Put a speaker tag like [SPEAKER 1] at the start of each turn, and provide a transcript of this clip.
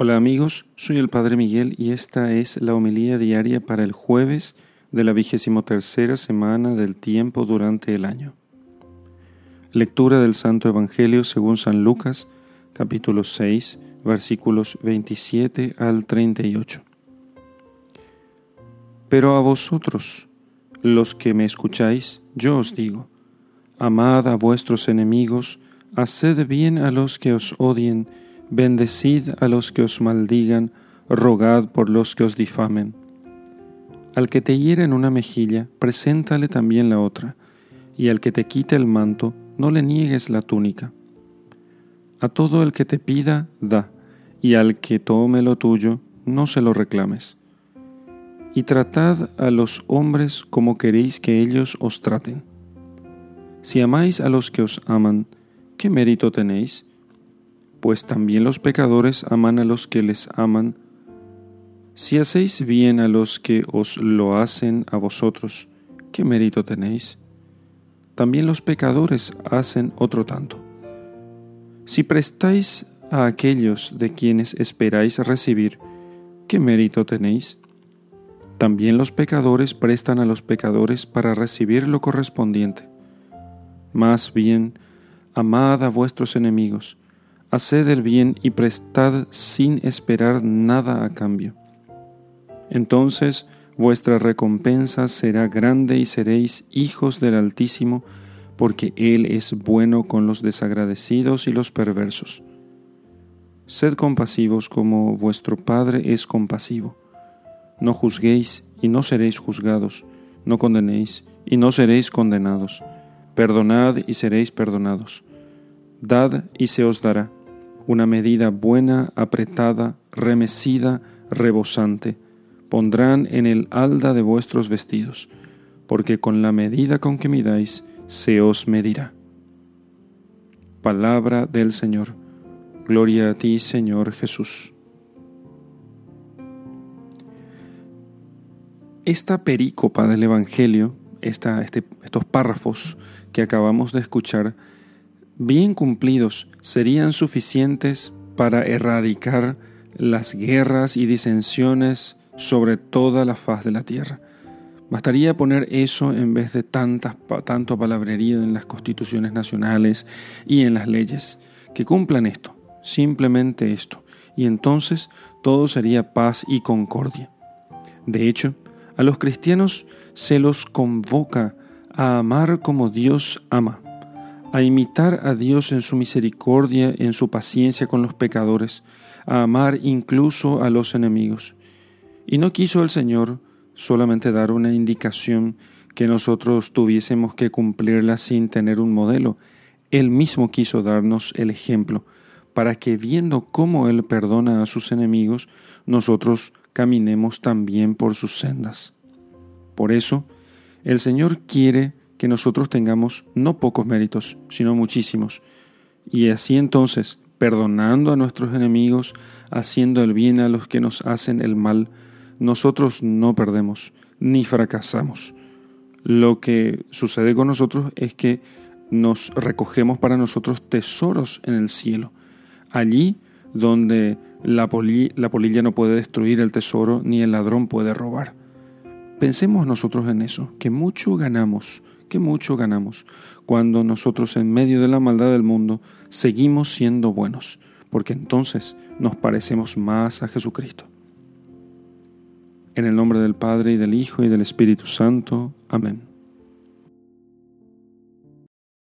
[SPEAKER 1] Hola amigos, soy el Padre Miguel y esta es la homilía diaria para el jueves de la vigésimo tercera semana del tiempo durante el año. Lectura del Santo Evangelio según San Lucas, capítulo 6, versículos 27 al 38. Pero a vosotros, los que me escucháis, yo os digo, amad a vuestros enemigos, haced bien a los que os odien, Bendecid a los que os maldigan, rogad por los que os difamen. Al que te hiere en una mejilla, preséntale también la otra, y al que te quite el manto, no le niegues la túnica. A todo el que te pida, da, y al que tome lo tuyo, no se lo reclames. Y tratad a los hombres como queréis que ellos os traten. Si amáis a los que os aman, ¿qué mérito tenéis? Pues también los pecadores aman a los que les aman. Si hacéis bien a los que os lo hacen a vosotros, ¿qué mérito tenéis? También los pecadores hacen otro tanto. Si prestáis a aquellos de quienes esperáis recibir, ¿qué mérito tenéis? También los pecadores prestan a los pecadores para recibir lo correspondiente. Más bien, amad a vuestros enemigos, haced el bien y prestad sin esperar nada a cambio. Entonces vuestra recompensa será grande y seréis hijos del Altísimo, porque Él es bueno con los desagradecidos y los perversos. Sed compasivos como vuestro Padre es compasivo. No juzguéis y no seréis juzgados, no condenéis y no seréis condenados. Perdonad y seréis perdonados. Dad y se os dará una medida buena, apretada, remecida, rebosante, pondrán en el alda de vuestros vestidos, porque con la medida con que midáis se os medirá. Palabra del Señor. Gloria a ti, Señor Jesús. Esta perícopa del Evangelio, este, estos párrafos que acabamos de escuchar, bien cumplidos, serían suficientes para erradicar las guerras y disensiones sobre toda la faz de la tierra. Bastaría poner eso en vez de tantas, tanto palabrerío en las constituciones nacionales y en las leyes. Que cumplan esto, simplemente esto, y entonces todo sería paz y concordia. De hecho, a los cristianos se los convoca a amar como Dios ama a imitar a Dios en su misericordia, en su paciencia con los pecadores, a amar incluso a los enemigos. Y no quiso el Señor solamente dar una indicación que nosotros tuviésemos que cumplirla sin tener un modelo. Él mismo quiso darnos el ejemplo, para que viendo cómo Él perdona a sus enemigos, nosotros caminemos también por sus sendas. Por eso, el Señor quiere que nosotros tengamos no pocos méritos, sino muchísimos. Y así entonces, perdonando a nuestros enemigos, haciendo el bien a los que nos hacen el mal, nosotros no perdemos ni fracasamos. Lo que sucede con nosotros es que nos recogemos para nosotros tesoros en el cielo, allí donde la, la polilla no puede destruir el tesoro ni el ladrón puede robar. Pensemos nosotros en eso, que mucho ganamos que mucho ganamos cuando nosotros en medio de la maldad del mundo seguimos siendo buenos, porque entonces nos parecemos más a Jesucristo. En el nombre del Padre y del Hijo y del Espíritu Santo. Amén.